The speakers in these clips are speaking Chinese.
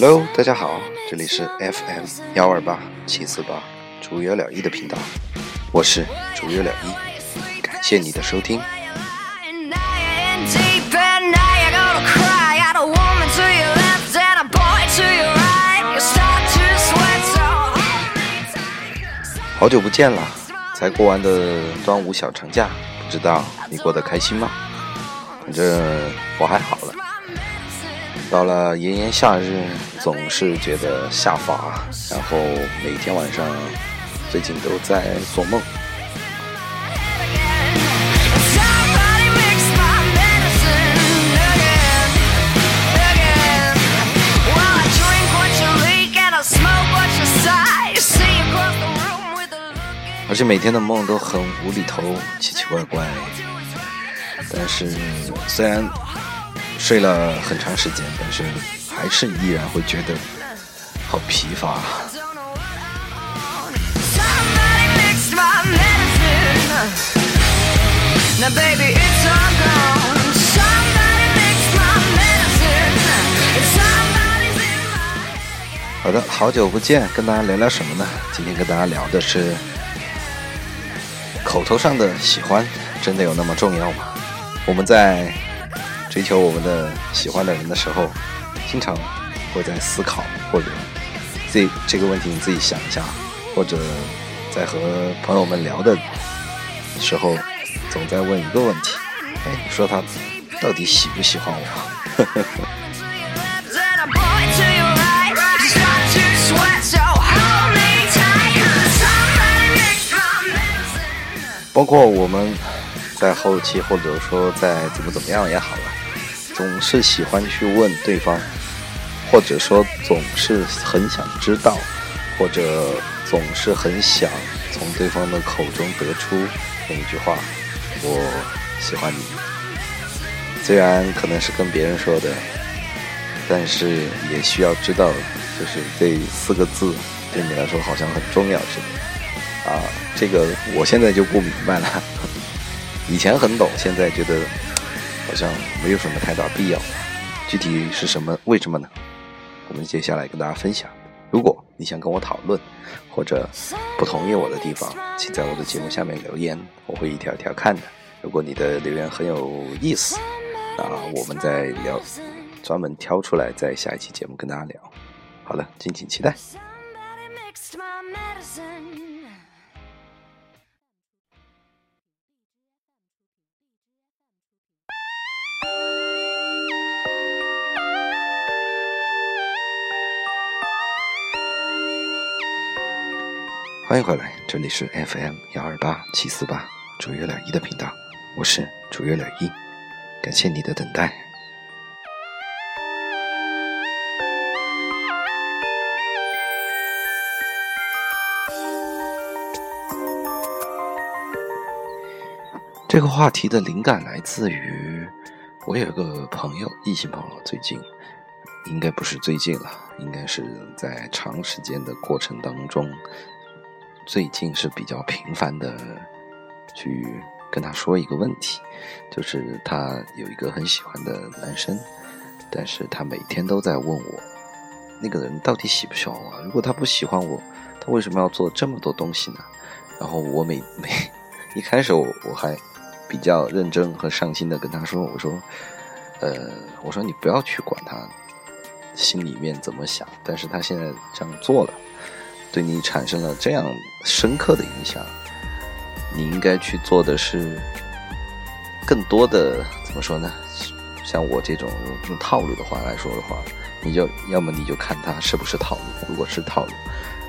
Hello，大家好，这里是 FM 幺二八七四八竹有了一的频道，我是竹有了一，感谢你的收听。好久不见了，才过完的端午小长假，不知道你过得开心吗？反正我还好了。到了炎炎夏日，总是觉得下乏，然后每天晚上最近都在做梦。而且每天的梦都很无厘头、奇奇怪怪。但是虽然睡了很长时间，但是还是依然会觉得好疲乏。好的，好久不见，跟大家聊聊什么呢？今天跟大家聊的是。口头上的喜欢真的有那么重要吗？我们在追求我们的喜欢的人的时候，经常会在思考，或者这这个问题你自己想一下，或者在和朋友们聊的时候，总在问一个问题：哎，你说他到底喜不喜欢我？包括我们在后期，或者说在怎么怎么样也好了，总是喜欢去问对方，或者说总是很想知道，或者总是很想从对方的口中得出那一句话：“我喜欢你。”虽然可能是跟别人说的，但是也需要知道，就是这四个字对你来说好像很重要似的。啊，这个我现在就不明白了。以前很懂，现在觉得好像没有什么太大必要。具体是什么？为什么呢？我们接下来跟大家分享。如果你想跟我讨论，或者不同意我的地方，请在我的节目下面留言，我会一条一条看的。如果你的留言很有意思，那我们再聊，专门挑出来，在下一期节目跟大家聊。好了，敬请期待。欢迎回来，这里是 FM 幺二八七四八主月两一的频道，我是主月两一，感谢你的等待。这个话题的灵感来自于我有一个朋友，异性朋友，最近应该不是最近了，应该是在长时间的过程当中。最近是比较频繁的去跟他说一个问题，就是他有一个很喜欢的男生，但是他每天都在问我，那个人到底喜不喜欢我？如果他不喜欢我，他为什么要做这么多东西呢？然后我每 每一开始我我还比较认真和上心的跟他说，我说，呃，我说你不要去管他心里面怎么想，但是他现在这样做了。对你产生了这样深刻的影响，你应该去做的是更多的怎么说呢？像我这种用套路的话来说的话，你就要么你就看他是不是套路，如果是套路，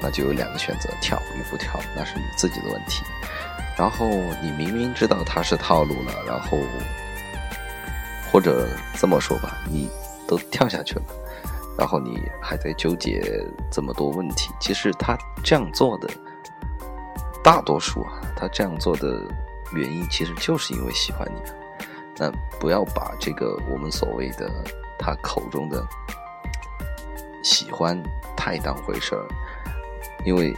那就有两个选择：跳与不跳，那是你自己的问题。然后你明明知道他是套路了，然后或者这么说吧，你都跳下去了。然后你还在纠结这么多问题，其实他这样做的大多数啊，他这样做的原因其实就是因为喜欢你。那不要把这个我们所谓的他口中的喜欢太当回事儿，因为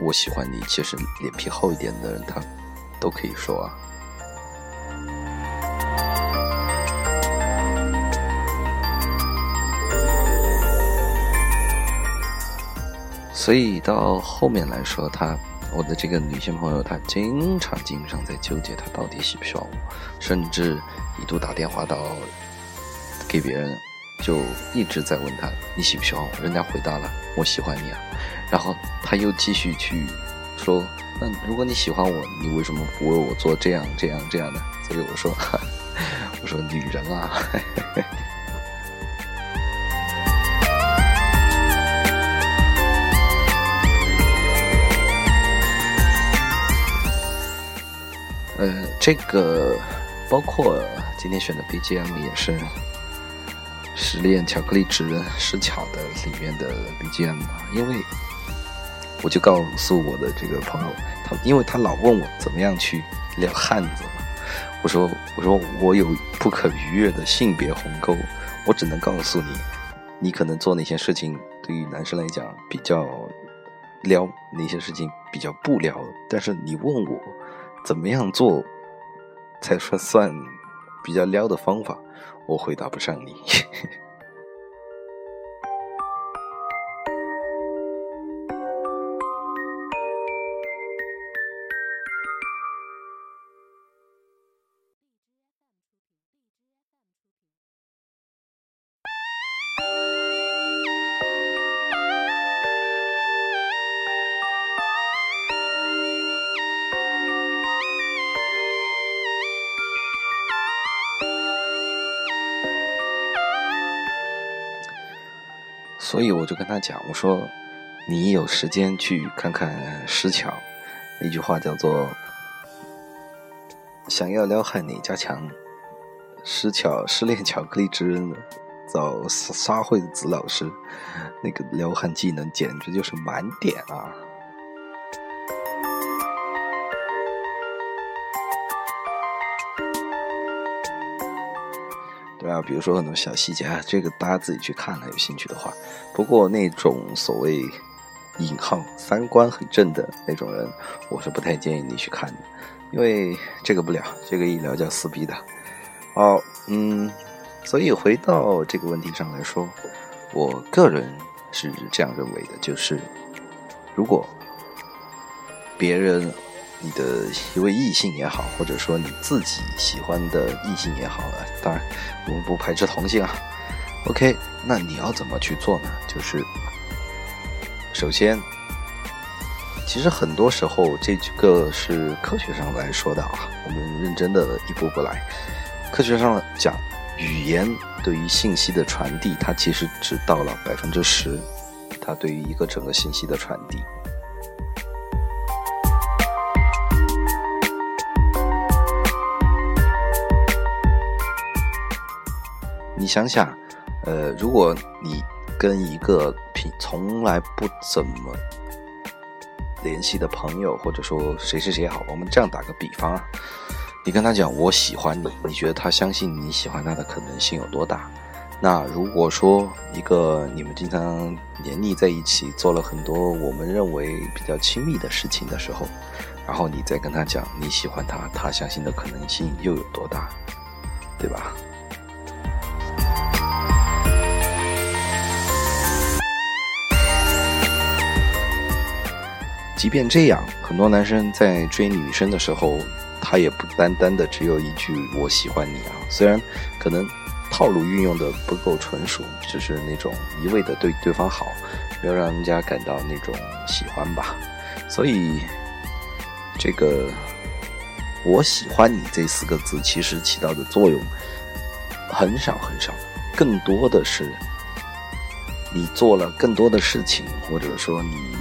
我喜欢你，其实脸皮厚一点的人他都可以说啊。所以到后面来说，她我的这个女性朋友，她经常经常在纠结，她到底喜不喜欢我，甚至一度打电话到给别人，就一直在问他你喜不喜欢我，人家回答了我喜欢你啊，然后他又继续去说，那如果你喜欢我，你为什么不为我做这样这样这样的？所以我说，我说女人啊。这个包括今天选的 BGM 也是《失恋巧克力之人》失巧的里面的 BGM 因为我就告诉我的这个朋友，他因为他老问我怎么样去撩汉子，我说我说我有不可逾越的性别鸿沟，我只能告诉你，你可能做哪些事情对于男生来讲比较撩，哪些事情比较不撩，但是你问我。怎么样做才说算比较撩的方法？我回答不上你。所以我就跟他讲，我说，你有时间去看看石桥，那句话叫做“想要撩汉哪家强”，石桥失恋巧克力之人找沙惠子老师，那个撩汉技能简直就是满点啊！对啊，比如说很多小细节啊，这个大家自己去看了，有兴趣的话。不过那种所谓引号三观很正的那种人，我是不太建议你去看的，因为这个不了，这个一聊叫撕逼的。好，嗯，所以回到这个问题上来说，我个人是这样认为的，就是如果别人。你的一位异性也好，或者说你自己喜欢的异性也好，当然我们不排斥同性啊。OK，那你要怎么去做呢？就是首先，其实很多时候这个是科学上来说的啊，我们认真的一步步来。科学上讲，语言对于信息的传递，它其实只到了百分之十，它对于一个整个信息的传递。你想想，呃，如果你跟一个平从来不怎么联系的朋友，或者说谁谁谁好，我们这样打个比方啊，你跟他讲我喜欢你，你觉得他相信你喜欢他的可能性有多大？那如果说一个你们经常黏腻在一起，做了很多我们认为比较亲密的事情的时候，然后你再跟他讲你喜欢他，他相信的可能性又有多大？对吧？即便这样，很多男生在追女生的时候，他也不单单的只有一句“我喜欢你”啊。虽然可能套路运用的不够纯熟，只是那种一味的对对方好，没有让人家感到那种喜欢吧。所以，这个“我喜欢你”这四个字其实起到的作用很少很少，更多的是你做了更多的事情，或者说你。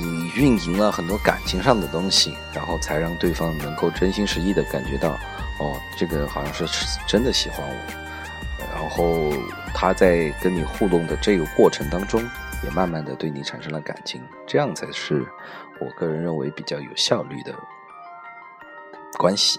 你运营了很多感情上的东西，然后才让对方能够真心实意的感觉到，哦，这个好像是真的喜欢我，然后他在跟你互动的这个过程当中，也慢慢的对你产生了感情，这样才是我个人认为比较有效率的关系。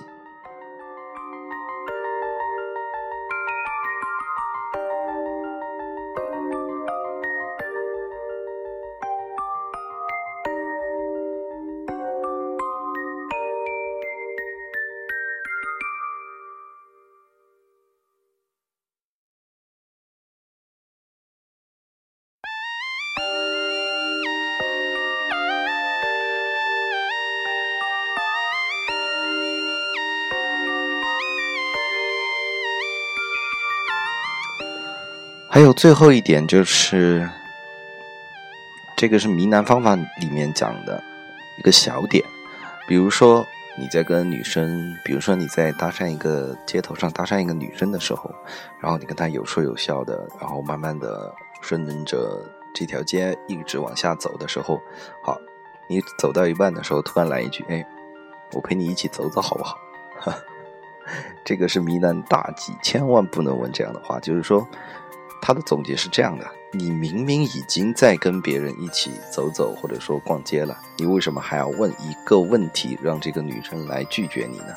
还有最后一点就是，这个是迷男方法里面讲的一个小点，比如说你在跟女生，比如说你在搭讪一个街头上搭讪一个女生的时候，然后你跟她有说有笑的，然后慢慢的顺着这条街一直往下走的时候，好，你走到一半的时候突然来一句，哎，我陪你一起走走好不好？哈 这个是迷男大忌，千万不能问这样的话，就是说。他的总结是这样的：你明明已经在跟别人一起走走，或者说逛街了，你为什么还要问一个问题，让这个女生来拒绝你呢？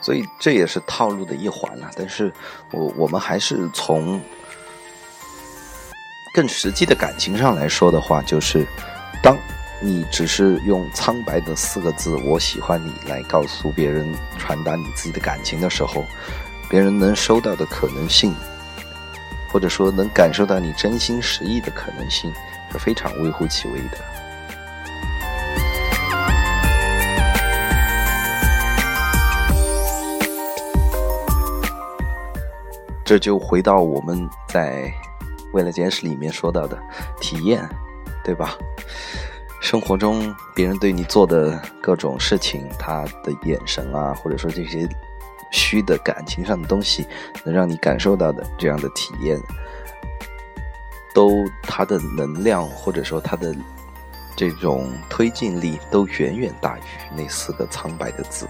所以这也是套路的一环了。但是我我们还是从更实际的感情上来说的话，就是当。你只是用苍白的四个字“我喜欢你”来告诉别人、传达你自己的感情的时候，别人能收到的可能性，或者说能感受到你真心实意的可能性，是非常微乎其微的。这就回到我们在《未来简史》里面说到的体验，对吧？生活中别人对你做的各种事情，他的眼神啊，或者说这些虚的感情上的东西，能让你感受到的这样的体验，都他的能量或者说他的这种推进力，都远远大于那四个苍白的字。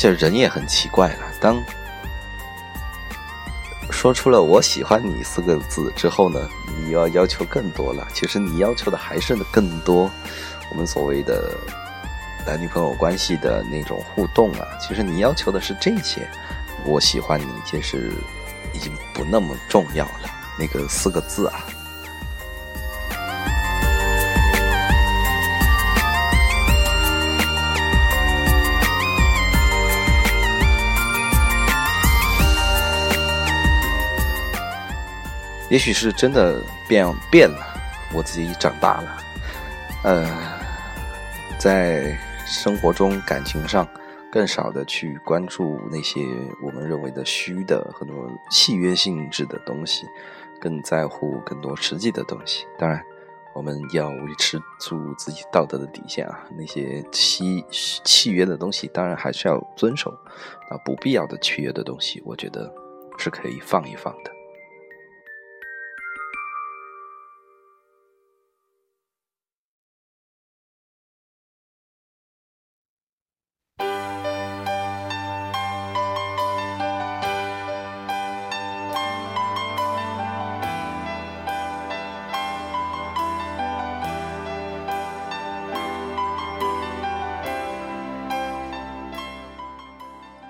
且人也很奇怪了，当说出了“我喜欢你”四个字之后呢，你要要求更多了。其实你要求的还是更多，我们所谓的男女朋友关系的那种互动啊。其实你要求的是这些，“我喜欢你”其实已经不那么重要了。那个四个字啊。也许是真的变变了，我自己长大了，呃，在生活中感情上更少的去关注那些我们认为的虚的很多契约性质的东西，更在乎更多实际的东西。当然，我们要维持住自己道德的底线啊，那些契契约的东西当然还是要遵守，啊，不必要的契约的东西，我觉得是可以放一放的。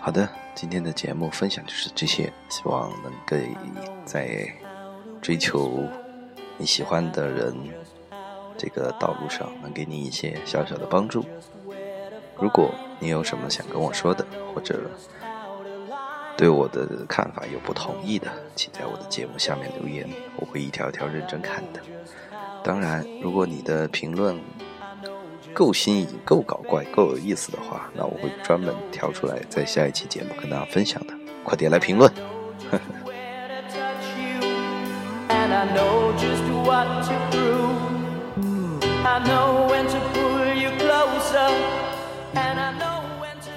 好的，今天的节目分享就是这些，希望能给在追求你喜欢的人这个道路上能给你一些小小的帮助。如果你有什么想跟我说的，或者对我的看法有不同意的，请在我的节目下面留言，我会一条一条认真看的。当然，如果你的评论，够新颖、够搞怪、够有意思的话，那我会专门挑出来，在下一期节目跟大家分享的。快点来评论！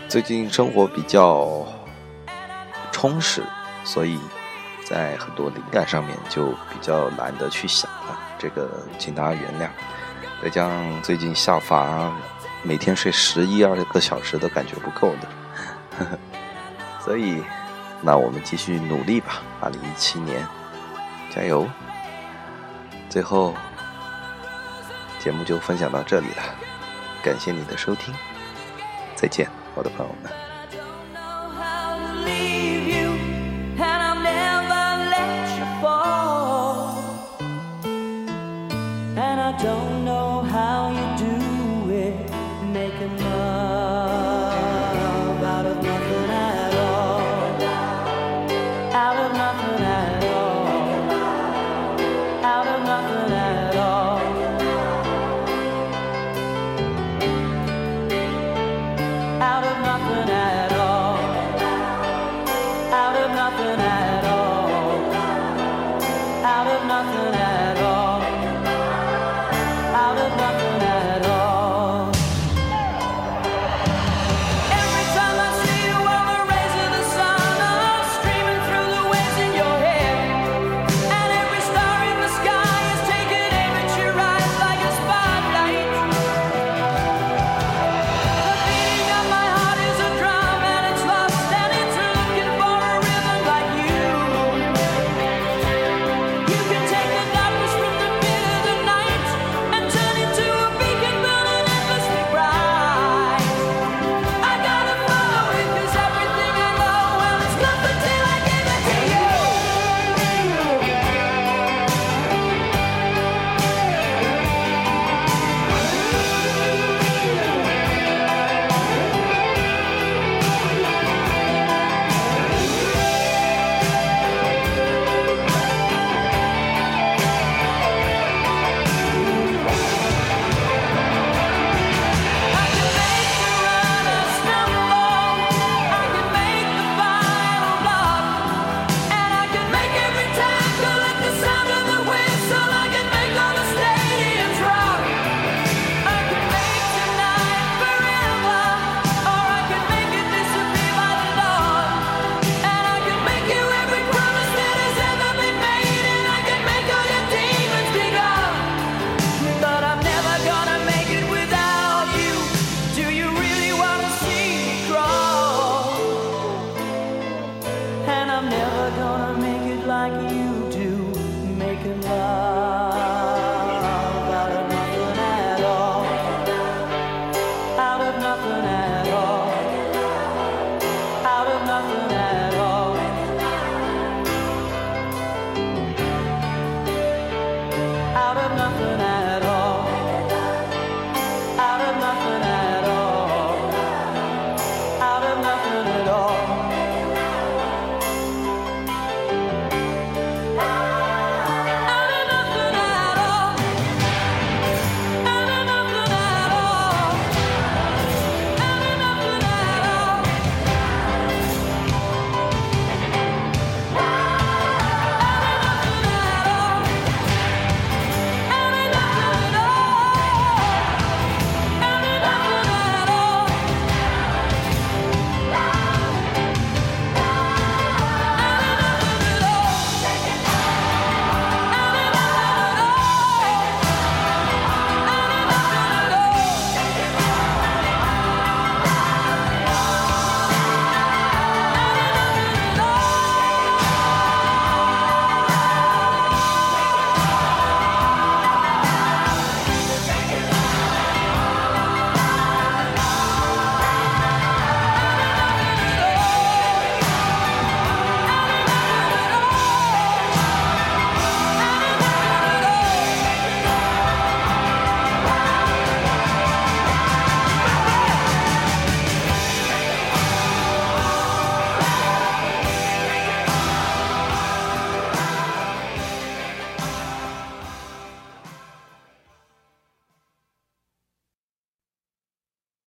最近生活比较充实，所以在很多灵感上面就比较懒得去想了，这个请大家原谅。再加上最近下发，每天睡十一二个小时都感觉不够的，所以，那我们继续努力吧。二零一七年，加油！最后，节目就分享到这里了，感谢你的收听，再见，我的朋友们。nothing else.